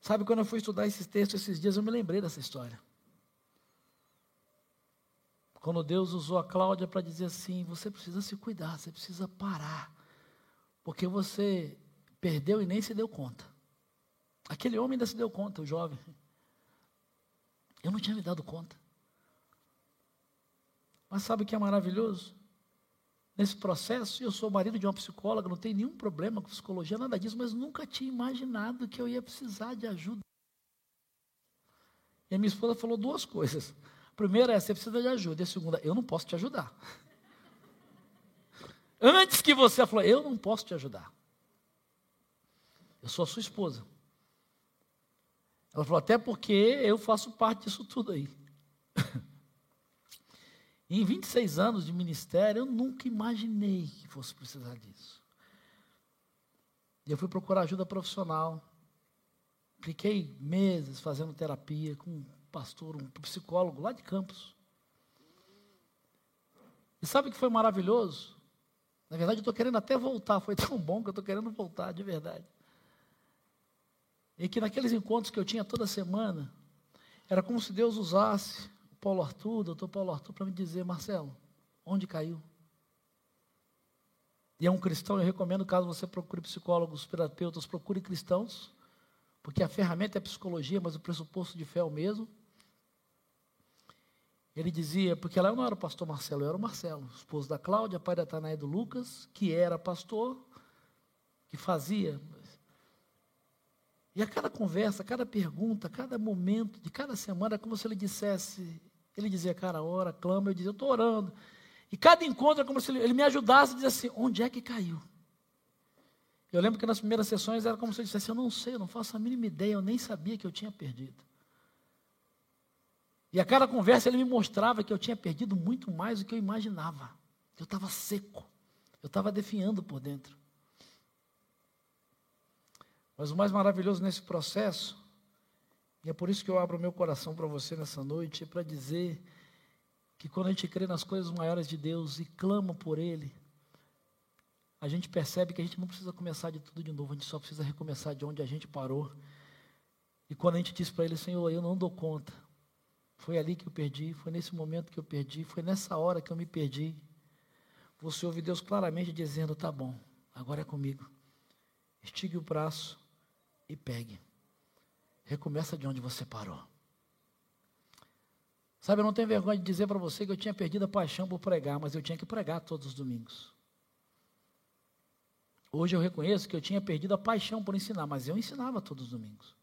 Sabe, quando eu fui estudar esses textos esses dias, eu me lembrei dessa história. Quando Deus usou a Cláudia para dizer assim: você precisa se cuidar, você precisa parar, porque você perdeu e nem se deu conta. Aquele homem ainda se deu conta, o jovem. Eu não tinha me dado conta. Mas sabe o que é maravilhoso? Nesse processo, eu sou marido de uma psicóloga, não tenho nenhum problema com psicologia, nada disso, mas nunca tinha imaginado que eu ia precisar de ajuda. E a minha esposa falou duas coisas primeira é, você precisa de ajuda. E a segunda, eu não posso te ajudar. Antes que você falou, eu não posso te ajudar. Eu sou a sua esposa. Ela falou, até porque eu faço parte disso tudo aí. [LAUGHS] em 26 anos de ministério, eu nunca imaginei que fosse precisar disso. E eu fui procurar ajuda profissional. Fiquei meses fazendo terapia com pastor, um psicólogo lá de Campos. E sabe o que foi maravilhoso? Na verdade, eu estou querendo até voltar. Foi [LAUGHS] tão bom que eu estou querendo voltar, de verdade. E que naqueles encontros que eu tinha toda semana, era como se Deus usasse o Paulo Arthur, o doutor Paulo Arthur, para me dizer, Marcelo, onde caiu? E é um cristão, eu recomendo, caso você procure psicólogos, terapeutas, procure cristãos, porque a ferramenta é psicologia, mas o pressuposto de fé é o mesmo. Ele dizia, porque lá eu não era o pastor Marcelo, eu era o Marcelo, esposo da Cláudia, pai da Tanaí e do Lucas, que era pastor, que fazia. E a cada conversa, cada pergunta, cada momento, de cada semana, é como se ele dissesse, ele dizia, cara, ora, clama, eu dizia, eu estou orando. E cada encontro é como se ele, ele me ajudasse a dizer assim, onde é que caiu? Eu lembro que nas primeiras sessões era como se ele dissesse, eu não sei, eu não faço a mínima ideia, eu nem sabia que eu tinha perdido. E a cada conversa ele me mostrava que eu tinha perdido muito mais do que eu imaginava. Eu estava seco. Eu estava definhando por dentro. Mas o mais maravilhoso nesse processo, e é por isso que eu abro meu coração para você nessa noite, é para dizer que quando a gente crê nas coisas maiores de Deus e clama por Ele, a gente percebe que a gente não precisa começar de tudo de novo, a gente só precisa recomeçar de onde a gente parou. E quando a gente diz para Ele, Senhor, eu não dou conta, foi ali que eu perdi, foi nesse momento que eu perdi, foi nessa hora que eu me perdi. Você ouve Deus claramente dizendo: tá bom, agora é comigo. Estigue o braço e pegue. Recomeça de onde você parou. Sabe, eu não tenho vergonha de dizer para você que eu tinha perdido a paixão por pregar, mas eu tinha que pregar todos os domingos. Hoje eu reconheço que eu tinha perdido a paixão por ensinar, mas eu ensinava todos os domingos.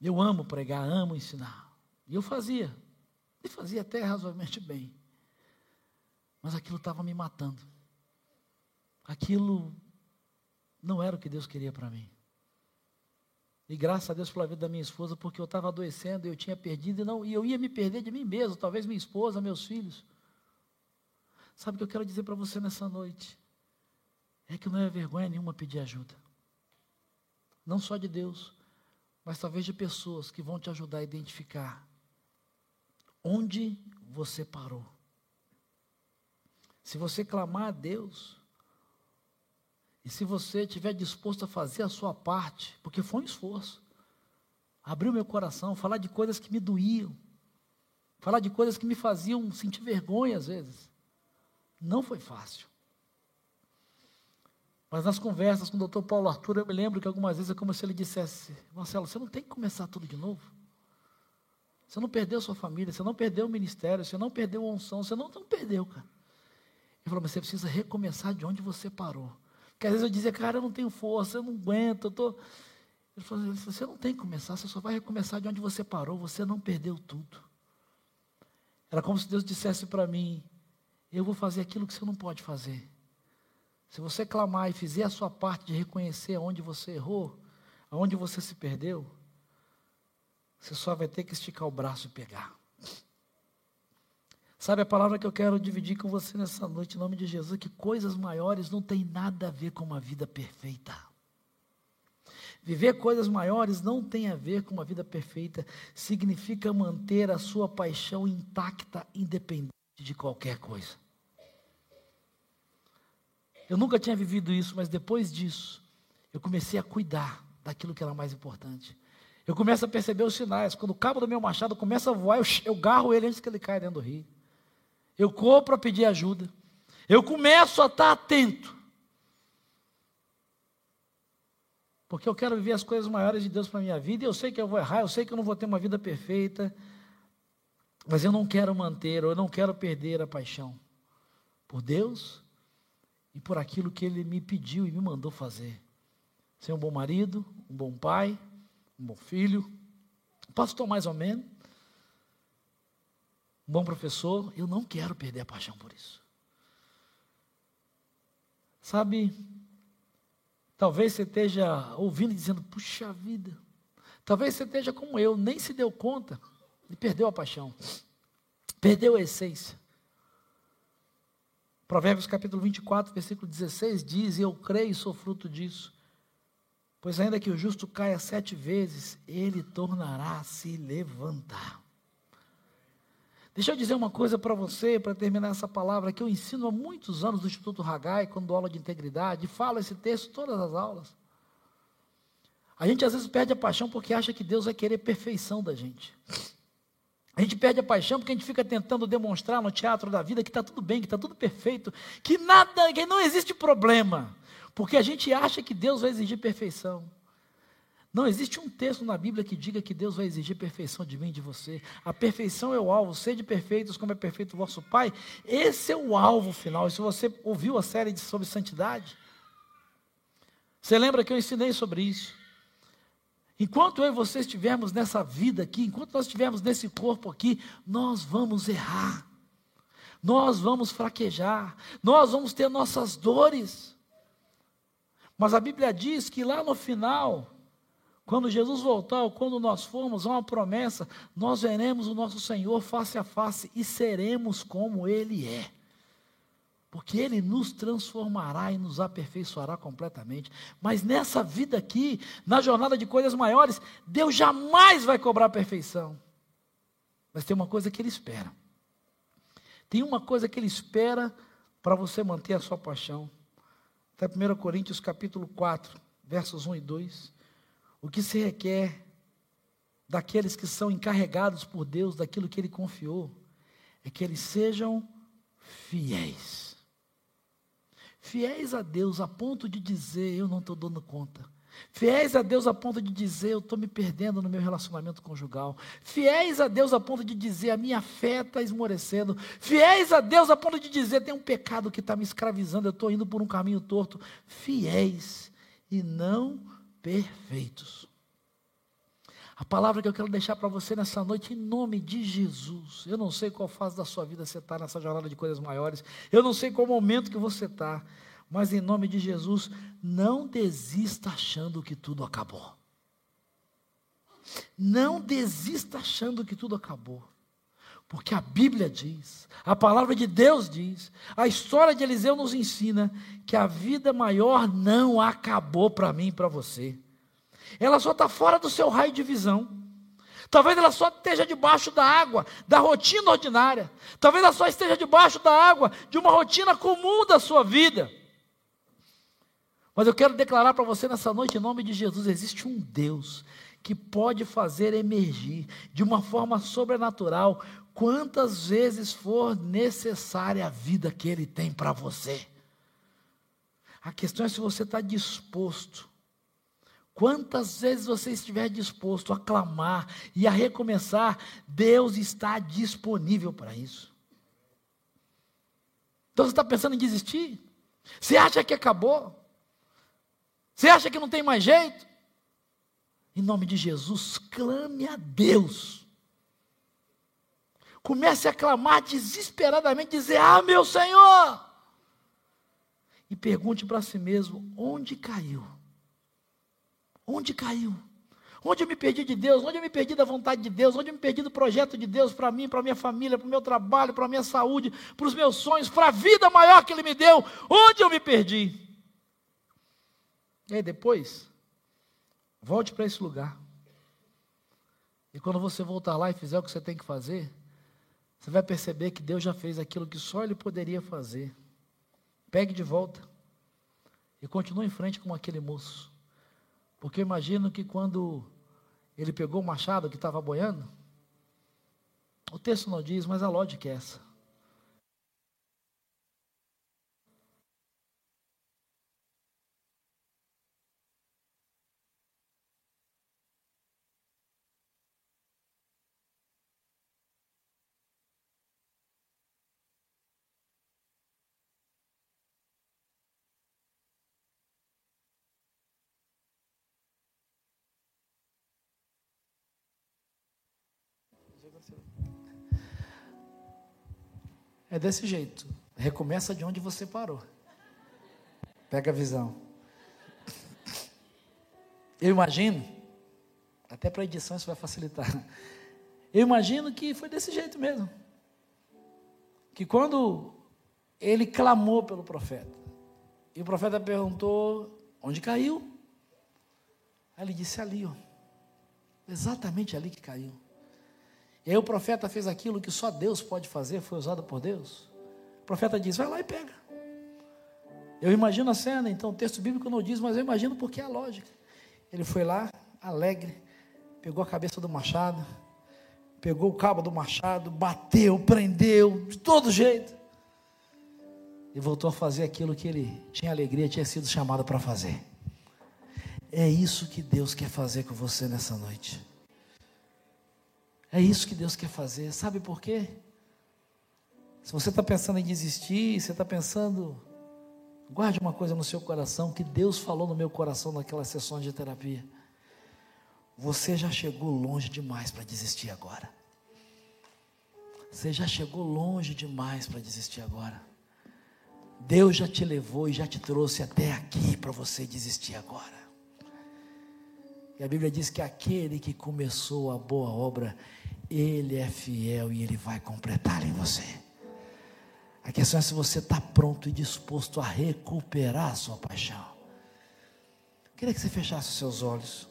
Eu amo pregar, amo ensinar. E eu fazia. E fazia até razoavelmente bem. Mas aquilo estava me matando. Aquilo não era o que Deus queria para mim. E graças a Deus pela vida da minha esposa, porque eu estava adoecendo, eu tinha perdido, e, não, e eu ia me perder de mim mesmo, talvez minha esposa, meus filhos. Sabe o que eu quero dizer para você nessa noite? É que não é vergonha nenhuma pedir ajuda. Não só de Deus, mas talvez de pessoas que vão te ajudar a identificar onde você parou. Se você clamar a Deus, e se você estiver disposto a fazer a sua parte, porque foi um esforço, abrir o meu coração, falar de coisas que me doíam, falar de coisas que me faziam sentir vergonha às vezes, não foi fácil. Mas nas conversas com o doutor Paulo Arthur, eu me lembro que algumas vezes é como se ele dissesse: Marcelo, você não tem que começar tudo de novo. Você não perdeu sua família, você não perdeu o ministério, você não perdeu a unção, você não, não perdeu, cara. Ele falou, mas você precisa recomeçar de onde você parou. Porque às vezes eu dizia, cara, eu não tenho força, eu não aguento, eu tô. Ele falou, você não tem que começar, você só vai recomeçar de onde você parou, você não perdeu tudo. Era como se Deus dissesse para mim, eu vou fazer aquilo que você não pode fazer. Se você clamar e fizer a sua parte de reconhecer onde você errou, aonde você se perdeu, você só vai ter que esticar o braço e pegar. Sabe a palavra que eu quero dividir com você nessa noite, em nome de Jesus, que coisas maiores não tem nada a ver com uma vida perfeita. Viver coisas maiores não tem a ver com uma vida perfeita, significa manter a sua paixão intacta, independente de qualquer coisa. Eu nunca tinha vivido isso, mas depois disso, eu comecei a cuidar daquilo que era mais importante. Eu começo a perceber os sinais. Quando o cabo do meu machado começa a voar, eu, eu garro ele antes que ele caia dentro do rio. Eu corro para pedir ajuda. Eu começo a estar atento. Porque eu quero viver as coisas maiores de Deus para a minha vida. E eu sei que eu vou errar, eu sei que eu não vou ter uma vida perfeita. Mas eu não quero manter, ou eu não quero perder a paixão por Deus e por aquilo que Ele me pediu e me mandou fazer. Ser um bom marido, um bom pai, um bom filho, pastor mais ou menos, um bom professor. Eu não quero perder a paixão por isso. Sabe, talvez você esteja ouvindo e dizendo, puxa vida. Talvez você esteja como eu, nem se deu conta e perdeu a paixão, perdeu a essência. Provérbios capítulo 24, versículo 16 diz: Eu creio e sou fruto disso. Pois ainda que o justo caia sete vezes, ele tornará a se levantar. Deixa eu dizer uma coisa para você, para terminar essa palavra, que eu ensino há muitos anos no Instituto Hagai, quando dou aula de integridade, falo esse texto todas as aulas. A gente às vezes perde a paixão porque acha que Deus vai querer perfeição da gente. A gente perde a paixão porque a gente fica tentando demonstrar no teatro da vida que está tudo bem, que está tudo perfeito, que nada, que não existe problema, porque a gente acha que Deus vai exigir perfeição. Não existe um texto na Bíblia que diga que Deus vai exigir perfeição de mim e de você. A perfeição é o alvo, sede perfeitos como é perfeito o vosso Pai. Esse é o alvo final. E se você ouviu a série sobre santidade, você lembra que eu ensinei sobre isso. Enquanto eu e você estivermos nessa vida aqui, enquanto nós estivermos nesse corpo aqui, nós vamos errar, nós vamos fraquejar, nós vamos ter nossas dores. Mas a Bíblia diz que lá no final, quando Jesus voltar, ou quando nós formos, há uma promessa: nós veremos o nosso Senhor face a face e seremos como Ele é porque Ele nos transformará e nos aperfeiçoará completamente. Mas nessa vida aqui, na jornada de coisas maiores, Deus jamais vai cobrar perfeição. Mas tem uma coisa que Ele espera. Tem uma coisa que Ele espera para você manter a sua paixão. Está 1 Coríntios capítulo 4, versos 1 e 2. O que se requer daqueles que são encarregados por Deus daquilo que Ele confiou é que eles sejam fiéis fiéis a Deus a ponto de dizer: Eu não estou dando conta. Fiéis a Deus a ponto de dizer: Eu estou me perdendo no meu relacionamento conjugal. Fiéis a Deus a ponto de dizer: A minha fé está esmorecendo. Fiéis a Deus a ponto de dizer: Tem um pecado que está me escravizando, eu estou indo por um caminho torto. Fiéis e não perfeitos. A palavra que eu quero deixar para você nessa noite, em nome de Jesus. Eu não sei qual fase da sua vida você está nessa jornada de coisas maiores. Eu não sei qual momento que você está. Mas em nome de Jesus, não desista achando que tudo acabou. Não desista achando que tudo acabou. Porque a Bíblia diz, a palavra de Deus diz, a história de Eliseu nos ensina que a vida maior não acabou para mim e para você ela só está fora do seu raio de visão. Talvez ela só esteja debaixo da água, da rotina ordinária. Talvez ela só esteja debaixo da água de uma rotina comum da sua vida. Mas eu quero declarar para você nessa noite, em nome de Jesus: existe um Deus que pode fazer emergir de uma forma sobrenatural quantas vezes for necessária a vida que Ele tem para você. A questão é se você está disposto Quantas vezes você estiver disposto a clamar e a recomeçar, Deus está disponível para isso. Então você está pensando em desistir? Você acha que acabou? Você acha que não tem mais jeito? Em nome de Jesus, clame a Deus. Comece a clamar desesperadamente, dizer: Ah, meu Senhor! E pergunte para si mesmo: onde caiu? Onde caiu? Onde eu me perdi de Deus? Onde eu me perdi da vontade de Deus? Onde eu me perdi do projeto de Deus para mim, para minha família, para o meu trabalho, para a minha saúde, para os meus sonhos, para a vida maior que Ele me deu? Onde eu me perdi? E aí depois, volte para esse lugar. E quando você voltar lá e fizer o que você tem que fazer, você vai perceber que Deus já fez aquilo que só Ele poderia fazer. Pegue de volta. E continua em frente com aquele moço. Porque imagino que quando ele pegou o machado que estava boiando, o texto não diz, mas a lógica é essa. É desse jeito. Recomeça de onde você parou. Pega a visão. Eu imagino, até para edição isso vai facilitar. Eu imagino que foi desse jeito mesmo. Que quando ele clamou pelo profeta, e o profeta perguntou: onde caiu? Aí ele disse: ali, ó. Exatamente ali que caiu. E aí o profeta fez aquilo que só Deus pode fazer, foi usado por Deus. O profeta diz: vai lá e pega. Eu imagino a cena, então o texto bíblico não diz, mas eu imagino porque é a lógica. Ele foi lá, alegre, pegou a cabeça do machado, pegou o cabo do machado, bateu, prendeu, de todo jeito. E voltou a fazer aquilo que ele tinha alegria, tinha sido chamado para fazer. É isso que Deus quer fazer com você nessa noite. É isso que Deus quer fazer. Sabe por quê? Se você está pensando em desistir, você está pensando, guarde uma coisa no seu coração, que Deus falou no meu coração naquelas sessões de terapia. Você já chegou longe demais para desistir agora. Você já chegou longe demais para desistir agora. Deus já te levou e já te trouxe até aqui para você desistir agora. E a Bíblia diz que aquele que começou a boa obra, ele é fiel e Ele vai completar em você. A questão é se você está pronto e disposto a recuperar a sua paixão. Eu queria que você fechasse os seus olhos.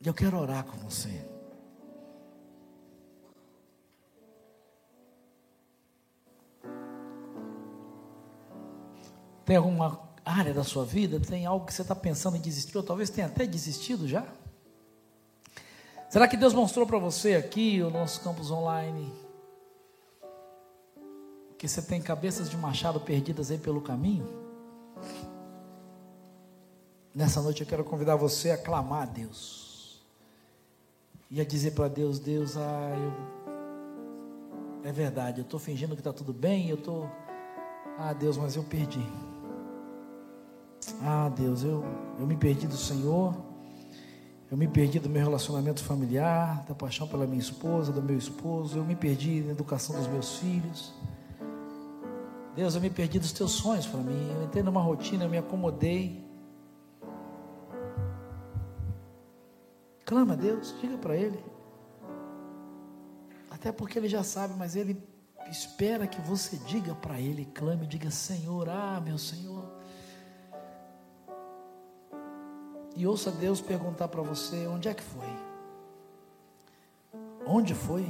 E eu quero orar com você. Tem alguma área da sua vida? Tem algo que você está pensando em desistir? Ou talvez tenha até desistido já? Será que Deus mostrou para você aqui, o nosso campus online, que você tem cabeças de machado perdidas aí pelo caminho? Nessa noite eu quero convidar você a clamar a Deus e a dizer para Deus: Deus, ah, eu... é verdade, eu estou fingindo que está tudo bem, eu estou, tô... ah, Deus, mas eu perdi. Ah, Deus, eu, eu me perdi do Senhor. Eu me perdi do meu relacionamento familiar, da paixão pela minha esposa, do meu esposo. Eu me perdi na educação dos meus filhos. Deus, eu me perdi dos teus sonhos para mim. Eu entrei numa rotina, eu me acomodei. Clama a Deus, diga para Ele. Até porque Ele já sabe, mas Ele espera que você diga para Ele, clame, diga: Senhor, ah, meu Senhor. E ouça Deus perguntar para você: onde é que foi? Onde foi?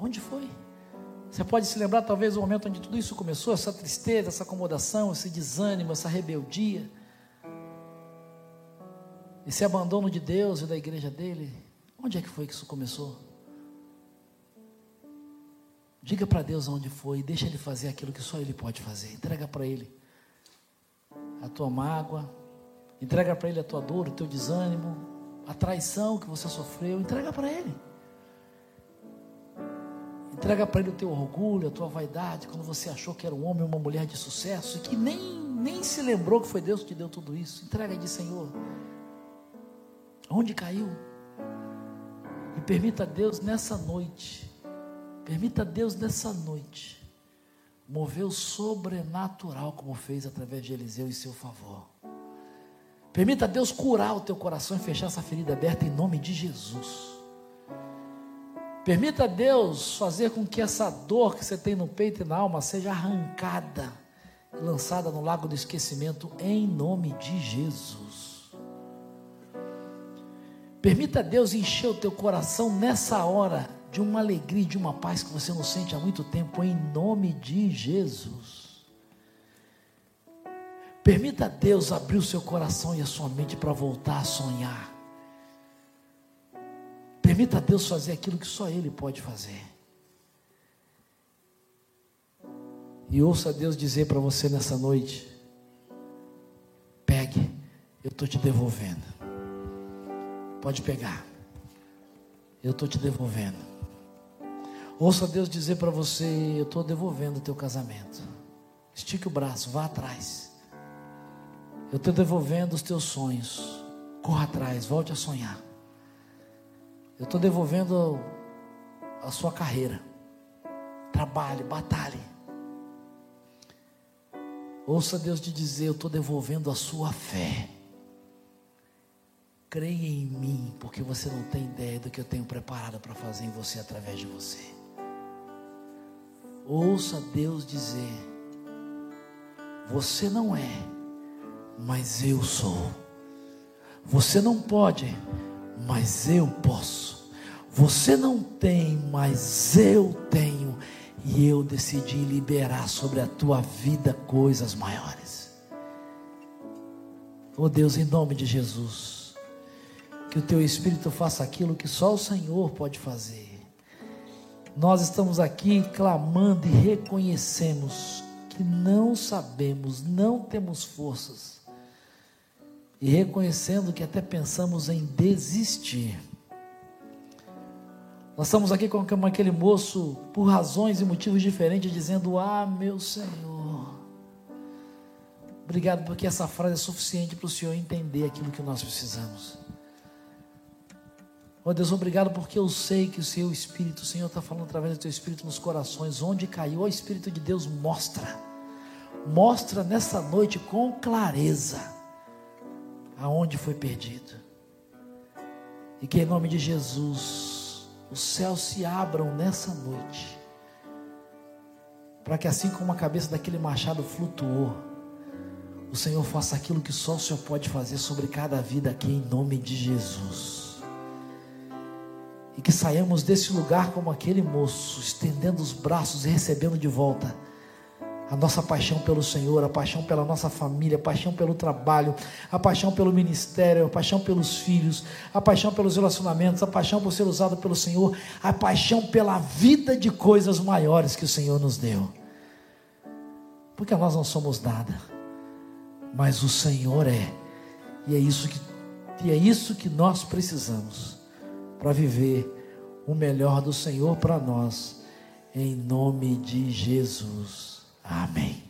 Onde foi? Você pode se lembrar, talvez, do momento onde tudo isso começou, essa tristeza, essa acomodação, esse desânimo, essa rebeldia, esse abandono de Deus e da igreja dele. Onde é que foi que isso começou? Diga para Deus onde foi, deixa Ele fazer aquilo que só Ele pode fazer. Entrega para Ele a tua mágoa, Entrega para Ele a tua dor, o teu desânimo, a traição que você sofreu. Entrega para Ele. Entrega para Ele o teu orgulho, a tua vaidade, quando você achou que era um homem ou uma mulher de sucesso e que nem, nem se lembrou que foi Deus que te deu tudo isso. Entrega de Senhor. Onde caiu? E permita a Deus nessa noite, permita a Deus nessa noite, mover o sobrenatural como fez através de Eliseu em seu favor. Permita Deus curar o teu coração e fechar essa ferida aberta em nome de Jesus. Permita Deus fazer com que essa dor que você tem no peito e na alma seja arrancada e lançada no lago do esquecimento em nome de Jesus. Permita Deus encher o teu coração nessa hora de uma alegria, de uma paz que você não sente há muito tempo, em nome de Jesus. Permita Deus abrir o seu coração e a sua mente para voltar a sonhar. Permita Deus fazer aquilo que só Ele pode fazer. E ouça Deus dizer para você nessa noite: pegue, eu estou te devolvendo. Pode pegar, eu estou te devolvendo. Ouça Deus dizer para você: eu estou devolvendo o teu casamento. Estique o braço, vá atrás. Eu estou devolvendo os teus sonhos. Corra atrás, volte a sonhar. Eu estou devolvendo a sua carreira. Trabalhe, batalhe. Ouça Deus te dizer: Eu estou devolvendo a sua fé. Creia em mim, porque você não tem ideia do que eu tenho preparado para fazer em você através de você. Ouça Deus dizer: Você não é, mas eu sou. Você não pode, mas eu posso. Você não tem, mas eu tenho. E eu decidi liberar sobre a tua vida coisas maiores. Oh Deus, em nome de Jesus, que o teu Espírito faça aquilo que só o Senhor pode fazer. Nós estamos aqui clamando e reconhecemos que não sabemos, não temos forças, e reconhecendo que até pensamos em desistir. Nós estamos aqui com aquele moço, por razões e motivos diferentes, dizendo: Ah, meu Senhor. Obrigado, porque essa frase é suficiente para o Senhor entender aquilo que nós precisamos. Oh Deus, obrigado porque eu sei que o seu Espírito, o Senhor está falando através do teu Espírito nos corações, onde caiu, o Espírito de Deus mostra, mostra nessa noite com clareza aonde foi perdido, e que em nome de Jesus, os céus se abram nessa noite, para que assim como a cabeça daquele machado flutuou, o Senhor faça aquilo que só o Senhor pode fazer sobre cada vida aqui em nome de Jesus. E que saiamos desse lugar como aquele moço, estendendo os braços e recebendo de volta a nossa paixão pelo Senhor, a paixão pela nossa família, a paixão pelo trabalho, a paixão pelo ministério, a paixão pelos filhos, a paixão pelos relacionamentos, a paixão por ser usado pelo Senhor, a paixão pela vida de coisas maiores que o Senhor nos deu. Porque nós não somos nada, mas o Senhor é. E é isso que, e é isso que nós precisamos para viver o melhor do Senhor para nós, em nome de Jesus. Amém.